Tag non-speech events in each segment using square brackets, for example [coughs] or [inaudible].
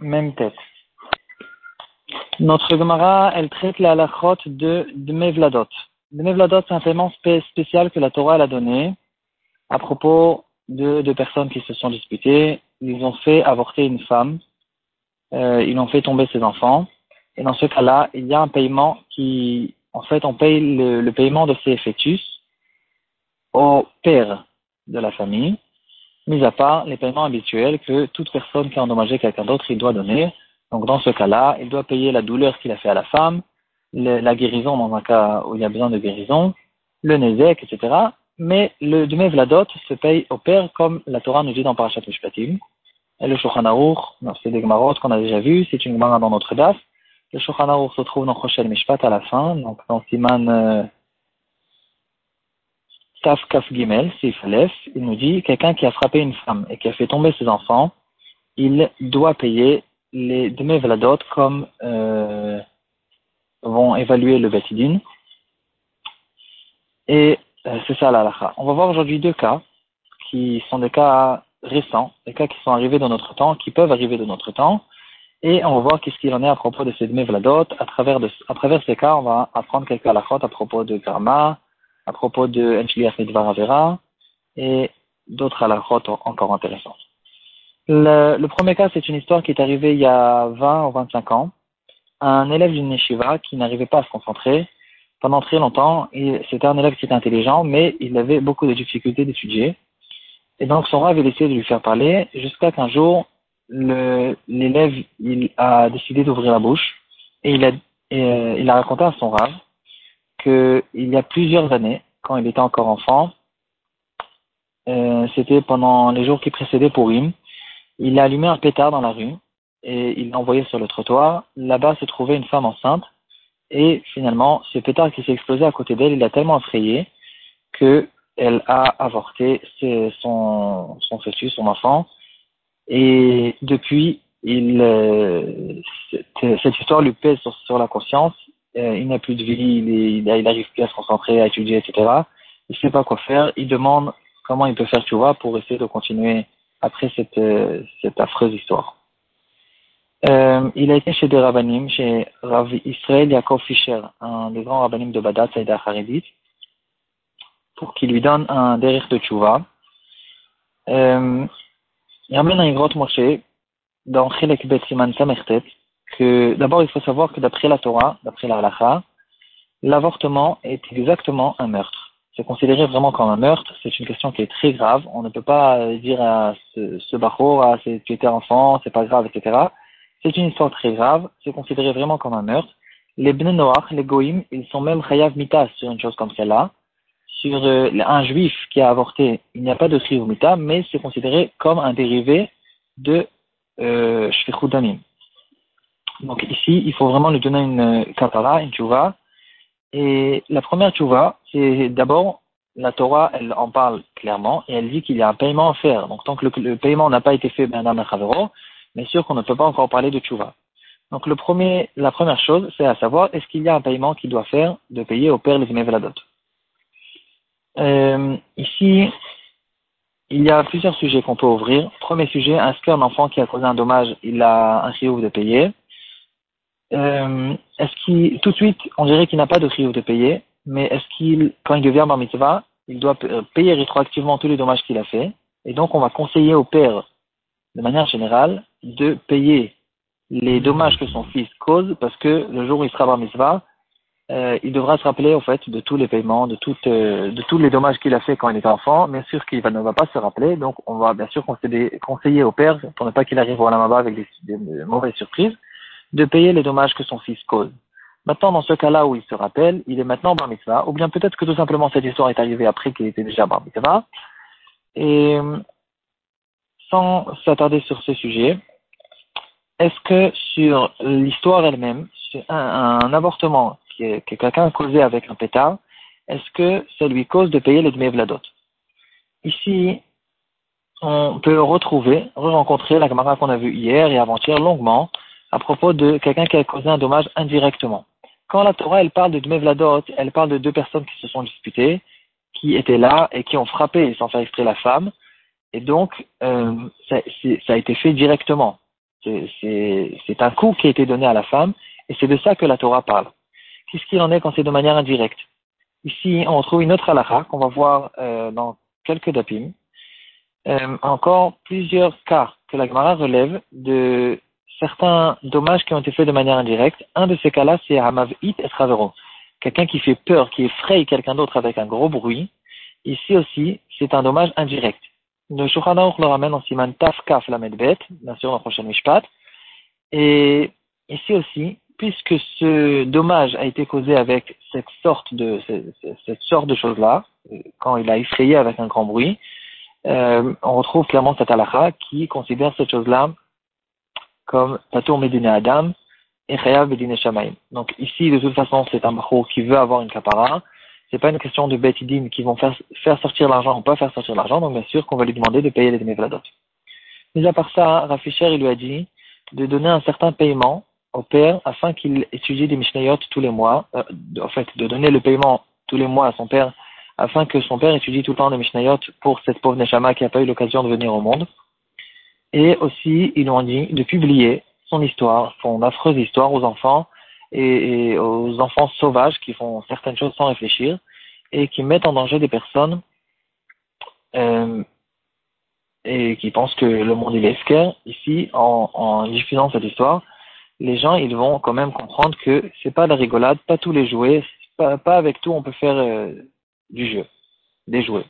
même tête. Notre Gemara, elle traite la halachot de Dmevladot. Dmevladot, c'est un paiement spécial que la Torah a donné à propos de, de personnes qui se sont disputées. Ils ont fait avorter une femme, euh, ils ont fait tomber ses enfants. Et dans ce cas-là, il y a un paiement qui, en fait, on paye le, le paiement de ces fœtus au père de la famille mis à part les paiements habituels que toute personne qui a endommagé quelqu'un d'autre, il doit donner. Donc dans ce cas-là, il doit payer la douleur qu'il a fait à la femme, la guérison dans un cas où il y a besoin de guérison, le nezek, etc. Mais le demi vladot se paye au père comme la Torah nous dit dans Parashat Mishpatim. Et le Shulchan c'est des Gemarot qu'on a déjà vu, c'est une Gemara dans notre DAF. Le Shulchan se trouve dans Choshel Mishpat à la fin, donc dans Siman euh, Taf Kaf Gimel, il nous dit quelqu'un qui a frappé une femme et qui a fait tomber ses enfants, il doit payer les demi vladot comme euh, vont évaluer le betidin. Et euh, c'est ça la lacha. On va voir aujourd'hui deux cas qui sont des cas récents, des cas qui sont arrivés dans notre temps, qui peuvent arriver dans notre temps. Et on va voir qu'est-ce qu'il en est à propos de ces demi vladot. À travers, à travers ces cas, on va apprendre quelques halachot à propos de karma, à propos de Enchilias Midvar et d'autres halachot encore intéressantes. Le, premier cas, c'est une histoire qui est arrivée il y a 20 ou 25 ans. Un élève d'une yeshiva qui n'arrivait pas à se concentrer pendant très longtemps. C'était un élève qui était intelligent, mais il avait beaucoup de difficultés d'étudier. Et donc son rave avait essayé de lui faire parler jusqu'à qu'un jour, l'élève il a décidé d'ouvrir la bouche et il a, euh, il a raconté à son rave qu'il y a plusieurs années, quand il était encore enfant, euh, c'était pendant les jours qui précédaient Purim, il a allumé un pétard dans la rue et il l'a envoyé sur le trottoir. Là-bas se trouvait une femme enceinte et finalement, ce pétard qui s'est explosé à côté d'elle, il l'a tellement effrayé qu'elle a avorté son, fœtus, son enfant. Et depuis, euh, cette, histoire lui pèse sur la conscience euh, il n'a plus de vie, il, n'arrive plus à se concentrer, à étudier, etc. Il ne sait pas quoi faire. Il demande comment il peut faire tu vois, pour essayer de continuer après cette, euh, cette affreuse histoire. Euh, il a été chez des rabbinim, chez Rav Israël Yaakov Fischer, un des grands rabbinim de Badat, Saïda Haridit, pour qu'il lui donne un derrière de tchouva. Euh, il ramène un grotte Moshe dans Chelek Bet Siman Samertet, que d'abord il faut savoir que d'après la Torah, d'après la halakha, l'avortement est exactement un meurtre. C'est considéré vraiment comme un meurtre, c'est une question qui est très grave. On ne peut pas dire à ce, ce ah, tu étais enfant, c'est pas grave, etc. C'est une histoire très grave, c'est considéré vraiment comme un meurtre. Les Bnei Noach, les Goïm, ils sont même chayav mitas sur une chose comme celle-là. Sur euh, un juif qui a avorté, il n'y a pas de mita, mais c'est considéré comme un dérivé de euh, donc ici, il faut vraiment lui donner une kapara, une tchouva. Et la première tchouva, c'est d'abord, la Torah, elle en parle clairement et elle dit qu'il y a un paiement à faire. Donc tant que le, paiement n'a pas été fait, ben, bien sûr qu'on ne peut pas encore parler de tchouva. Donc le premier, la première chose, c'est à savoir, est-ce qu'il y a un paiement qu'il doit faire de payer au père les Veladot euh, Ici, il y a plusieurs sujets qu'on peut ouvrir. Premier sujet, est-ce qu'un enfant qui a causé un dommage, il a un chiouf de payer? Euh, est-ce qu'il, tout de suite, on dirait qu'il n'a pas de chiyuv de payer, mais est-ce qu'il, quand il devient bar mitzvah, il doit euh, payer rétroactivement tous les dommages qu'il a fait, et donc on va conseiller au père, de manière générale, de payer les dommages que son fils cause, parce que le jour où il sera bar mitzvah, euh, il devra se rappeler au fait de tous les paiements, de, toutes, euh, de tous les dommages qu'il a fait quand il était enfant. Bien sûr qu'il ne va pas se rappeler, donc on va bien sûr conseiller, conseiller au père pour ne pas qu'il arrive au Lamaba avec des mauvaises surprises de payer les dommages que son fils cause. Maintenant, dans ce cas-là où il se rappelle, il est maintenant bar ou bien peut-être que tout simplement cette histoire est arrivée après qu'il était déjà bar. Et sans s'attarder sur ce sujet, est-ce que sur l'histoire elle-même, sur un, avortement que, que quelqu'un a causé avec un pétard, est-ce que ça lui cause de payer les demi-vladot Ici, on peut retrouver, re-rencontrer la camarade qu'on a vue hier et avant-hier longuement, à propos de quelqu'un qui a causé un dommage indirectement. Quand la Torah elle parle de Dmevladot, elle parle de deux personnes qui se sont disputées, qui étaient là et qui ont frappé sans faire exprès la femme, et donc euh, ça, ça, a été fait directement. C'est un coup qui a été donné à la femme, et c'est de ça que la Torah parle. Qu'est-ce qu'il en est quand c'est de manière indirecte? Ici, on trouve une autre halakha qu'on va voir euh, dans quelques dapim. Euh, encore plusieurs cas que la Gemara relève de certains dommages qui ont été faits de manière indirecte. Un de ces cas-là, c'est Hamavit et Travero. Quelqu'un qui fait peur, qui effraie quelqu'un d'autre avec un gros bruit. Ici aussi, c'est un dommage indirect. Le Shulchan le ramène en siman Taf Kaf la Medbet, bien sûr dans le prochain Mishpat. Et ici aussi, puisque ce dommage a été causé avec cette sorte de cette sorte de choses-là, quand il a effrayé avec un grand bruit, euh, on retrouve clairement cette qui considère cette chose-là comme Tatour Medine Adam et Chayav Medine Shamaim. Donc ici, de toute façon, c'est un bachou qui veut avoir une kapara. C'est pas une question de betidim qui vont faire, sortir l'argent ou pas faire sortir l'argent. Donc bien sûr qu'on va lui demander de payer les Demevladot. Mais à part ça, Rafisher, il lui a dit de donner un certain paiement au père afin qu'il étudie des Mishnayot tous les mois. Euh, en fait, de donner le paiement tous les mois à son père afin que son père étudie tout le temps des Mishnayot pour cette pauvre Neshama qui n'a pas eu l'occasion de venir au monde. Et aussi, ils ont dit de publier son histoire, son affreuse histoire aux enfants et, aux enfants sauvages qui font certaines choses sans réfléchir et qui mettent en danger des personnes euh, et qui pensent que le monde est esquerre. Ici, en, diffusant cette histoire, les gens ils vont quand même comprendre que c'est pas la rigolade, pas tous les jouets, pas, pas avec tout on peut faire euh, du jeu, des jouets.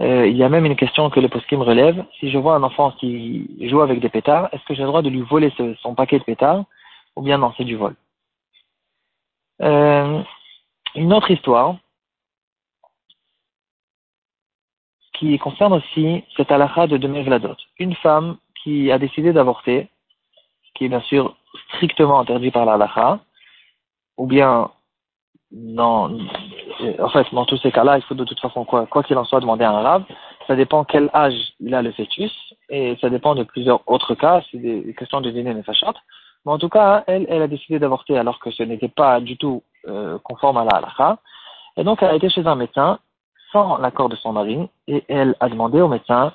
Euh, il y a même une question que le poskim relève. Si je vois un enfant qui joue avec des pétards, est-ce que j'ai le droit de lui voler son paquet de pétards ou bien non, c'est du vol euh, Une autre histoire qui concerne aussi cette halakha de Demé Vladot. Une femme qui a décidé d'avorter, qui est bien sûr strictement interdit par la ou bien non, en fait, dans tous ces cas-là, il faut de toute façon, quoi qu'il en soit, demander à un arabe. Ça dépend quel âge il a le fœtus, et ça dépend de plusieurs autres cas, c'est des questions de dîner nefashat. Mais en tout cas, elle, elle a décidé d'avorter alors que ce n'était pas du tout euh, conforme à la halakha. Et donc, elle a été chez un médecin sans l'accord de son mari, et elle a demandé au médecin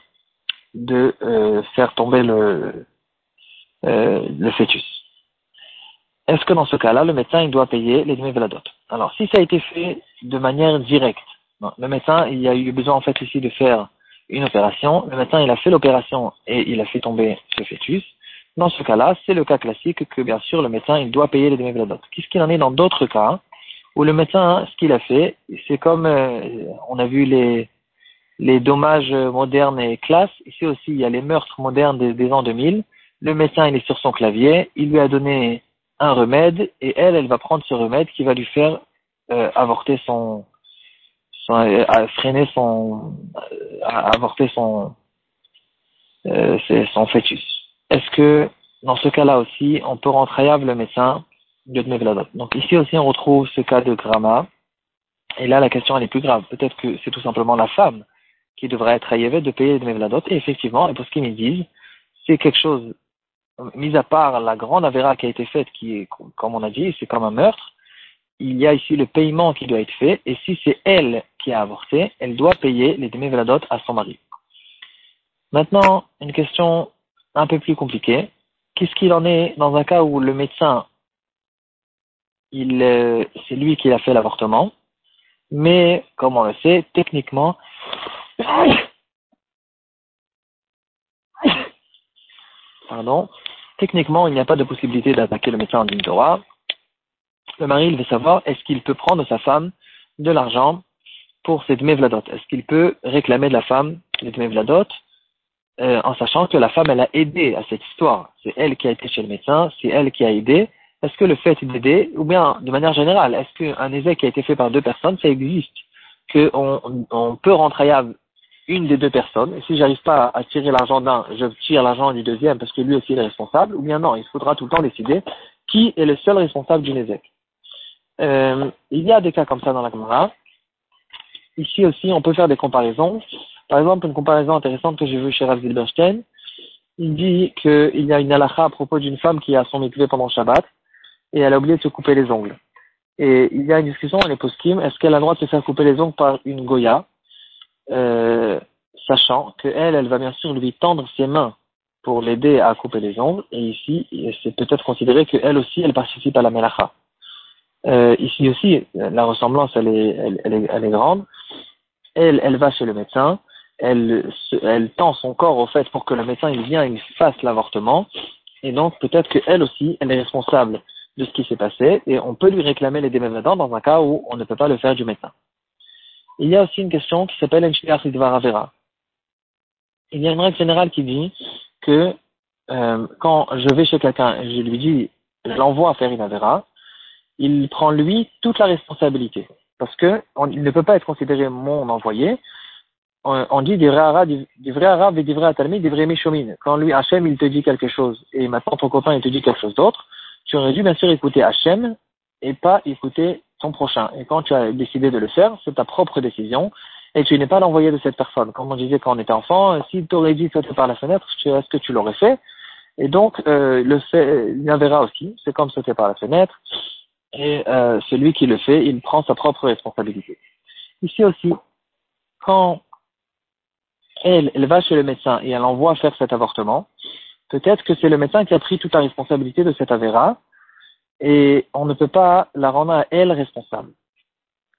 de euh, faire tomber le, euh, le fœtus est-ce que dans ce cas-là, le médecin il doit payer les demi dot Alors, si ça a été fait de manière directe, le médecin il a eu besoin en fait ici de faire une opération, le médecin il a fait l'opération et il a fait tomber ce fœtus. Dans ce cas-là, c'est le cas classique que bien sûr le médecin il doit payer les demi dot Qu'est-ce qu'il en est dans d'autres cas où le médecin, ce qu'il a fait, c'est comme euh, on a vu les les dommages modernes et classes. Ici aussi, il y a les meurtres modernes des, des ans 2000. Le médecin, il est sur son clavier, il lui a donné un remède et elle, elle va prendre ce remède qui va lui faire euh, avorter son, son euh, freiner son, euh, avorter son, euh, son fœtus. Est-ce que dans ce cas-là aussi, on peut rendre hayab le médecin de Donc ici aussi, on retrouve ce cas de Grama. Et là, la question elle est plus grave. Peut-être que c'est tout simplement la femme qui devrait être hayabée de payer Dmevladot. Et effectivement, et pour ce qu'ils me disent, c'est quelque chose mis à part la grande avéra qui a été faite, qui est, comme on a dit, c'est comme un meurtre, il y a ici le paiement qui doit être fait, et si c'est elle qui a avorté, elle doit payer les demi à son mari. Maintenant, une question un peu plus compliquée. Qu'est-ce qu'il en est dans un cas où le médecin, il, euh, c'est lui qui a fait l'avortement, mais comme on le sait, techniquement, [coughs] pardon, techniquement, il n'y a pas de possibilité d'attaquer le médecin en une Torah. Le mari, il veut savoir, est-ce qu'il peut prendre sa femme de l'argent pour cette mevladot Est-ce qu'il peut réclamer de la femme cette mevladot euh, en sachant que la femme, elle a aidé à cette histoire? C'est elle qui a été chez le médecin, c'est elle qui a aidé. Est-ce que le fait d'aider, ou bien de manière générale, est-ce qu'un essai qui a été fait par deux personnes, ça existe? Qu'on on peut rentrer à une des deux personnes, et si j'arrive pas à tirer l'argent d'un, je tire l'argent du deuxième parce que lui aussi est responsable, ou bien non, il faudra tout le temps décider qui est le seul responsable du Nézek. Euh, il y a des cas comme ça dans la Gemara. Ici aussi, on peut faire des comparaisons. Par exemple, une comparaison intéressante que j'ai vue chez Rav Zilberstein, il dit qu'il y a une halakha à propos d'une femme qui a son mikvé pendant Shabbat, et elle a oublié de se couper les ongles. Et il y a une discussion à l'époskim, est-ce qu'elle a le droit de se faire couper les ongles par une goya? Euh, sachant qu'elle, elle va bien sûr lui tendre ses mains pour l'aider à couper les ongles, et ici, c'est peut-être considéré qu'elle aussi, elle participe à la melacha. Euh, ici aussi, la ressemblance, elle est, elle, est, elle est grande. Elle, elle va chez le médecin, elle, elle tend son corps au fait pour que le médecin il vienne, il fasse l'avortement, et donc peut-être qu'elle aussi, elle est responsable de ce qui s'est passé, et on peut lui réclamer les déménageurs dans un cas où on ne peut pas le faire du médecin. Il y a aussi une question qui s'appelle Avera. Il y a une règle générale qui dit que euh, quand je vais chez quelqu'un et je lui dis, je l'envoie faire une Avera, il prend lui toute la responsabilité. Parce que il ne peut pas être considéré mon envoyé. On, dit des vrais arabes, et des vrais atalmis, des vrais méchomines. Quand lui, Hachem, il te dit quelque chose et maintenant ton copain, il te dit quelque chose d'autre, tu aurais dû bien sûr écouter Hachem et pas écouter ton prochain. Et quand tu as décidé de le faire, c'est ta propre décision et tu n'es pas l'envoyé de cette personne. Comme on disait quand on était enfant, si tu aurais dit sauter par la fenêtre, est-ce que tu l'aurais fait? Et donc, euh, le fait, il y en verra aussi, c'est comme sauter par la fenêtre et euh, celui qui le fait, il prend sa propre responsabilité. Ici aussi, quand elle, elle va chez le médecin et elle envoie faire cet avortement, peut-être que c'est le médecin qui a pris toute la responsabilité de cet avéra et on ne peut pas la rendre à elle responsable.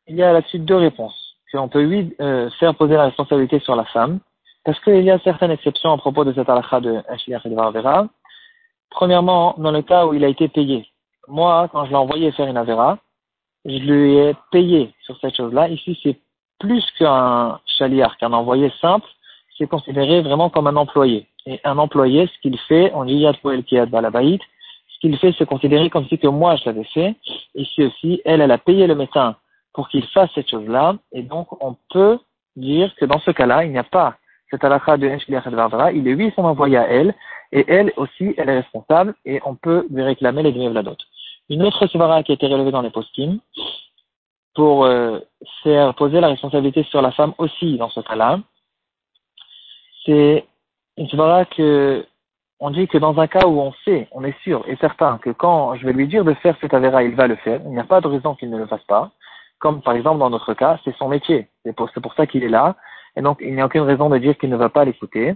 Il y a là-dessus deux réponses. On peut oui euh, faire poser la responsabilité sur la femme, parce qu'il y a certaines exceptions à propos de cette halakha de Ashliach et de Premièrement, dans le cas où il a été payé moi, quand je l'ai envoyé faire une Avera, je lui ai payé sur cette chose-là. Ici, c'est plus qu'un chaliar, qu'un envoyé simple, c'est considéré vraiment comme un employé. Et un employé, ce qu'il fait, on dit Yad Poel Kiyad Balabaït, qu'il fait, c'est considéré comme si que moi je l'avais fait. Ici aussi, elle, elle a payé le médecin pour qu'il fasse cette chose-là. Et donc, on peut dire que dans ce cas-là, il n'y a pas cette halakha de Vardara, il est lui son envoyé à elle, et elle aussi, elle est responsable, et on peut lui réclamer les la d'autres. Une autre svara qui a été relevée dans les postim, pour euh, faire poser la responsabilité sur la femme aussi dans ce cas-là, c'est une svara que on dit que dans un cas où on sait, on est sûr et certain que quand je vais lui dire de faire cet avéra, il va le faire, il n'y a pas de raison qu'il ne le fasse pas, comme par exemple dans notre cas, c'est son métier, c'est pour, ça qu'il est là, et donc il n'y a aucune raison de dire qu'il ne va pas l'écouter.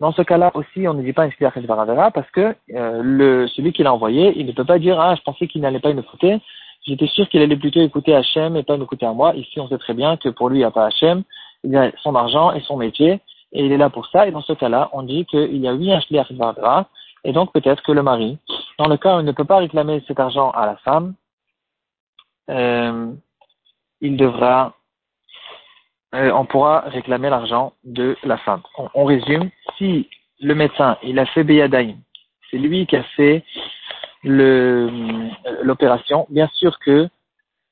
Dans ce cas-là aussi, on ne dit pas une Varavera parce que euh, le, celui qui l'a envoyé, il ne peut pas dire ah je pensais qu'il n'allait pas m'écouter, j'étais sûr qu'il allait plutôt écouter Hachem et pas m'écouter à moi. Ici, on sait très bien que pour lui, il n'y a pas Hachem, il a son argent et son métier et il est là pour ça. Et dans ce cas-là, on dit qu'il y a oui un Shliach Varavera et donc peut-être que le mari, dans le cas où il ne peut pas réclamer cet argent à la femme, euh, il devra euh, on pourra réclamer l'argent de la femme. On, résume, si le médecin, il a fait Beyadaïm, c'est lui qui a fait euh, l'opération, bien sûr que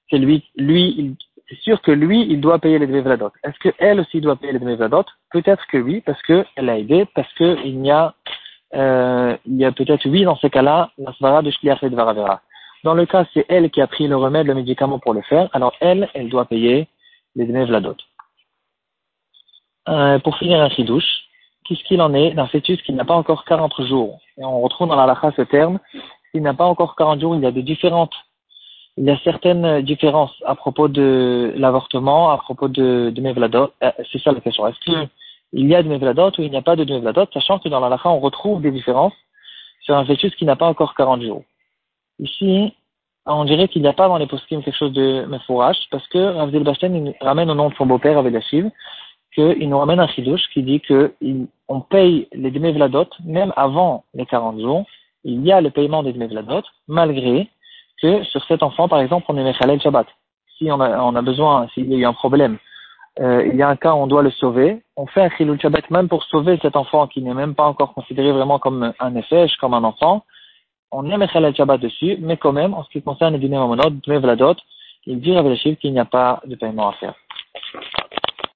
c'est lui, lui, c'est sûr que lui, il doit payer les demi-vladot. Est-ce qu'elle aussi doit payer les demi-vladot Peut-être que oui, parce qu'elle a aidé, parce qu'il y a, euh, il y a peut-être oui dans ce cas-là, la svara de Shliach et de. Dans le cas, c'est elle qui a pris le remède, le médicament pour le faire, alors elle, elle doit payer les demi-vladot. Euh, pour finir un chidouche, qu'est-ce qu'il en est d'un fœtus qui n'a pas encore 40 jours? Et on retrouve dans la lacha ce terme, s'il n'a pas encore 40 jours, il y a des différentes, il y a certaines différences à propos de l'avortement, à propos de, de Mevladot. Euh, c'est ça la question. Est-ce qu'il y a de Mevladot ou il n'y a pas de Mevladot, sachant que dans la on retrouve des différences sur un fœtus qui n'a pas encore 40 jours. Ici, on dirait qu'il n'y a pas dans les poskim quelque chose de Mefourash, parce que Ravdel Basten ramène au nom de son beau-père, Avedashiv, qu'il nous ramène un chidouche qui dit qu'on paye les demi-vladot même avant les 40 jours. Il y a le paiement des demi-vladot malgré que sur cet enfant, par exemple, on est Mechalel Shabbat. Si on a, besoin, s'il y a eu un problème, euh, il y a un cas où on doit le sauver, on fait un Chilul Shabbat même pour sauver cet enfant qui n'est même pas encore considéré vraiment comme un effet, comme un enfant. On est Mechalel Shabbat dessus, mais quand même, en ce qui concerne les dîners mamonot, demi-vladot, il dit chiffre qu'il n'y a pas de paiement à faire.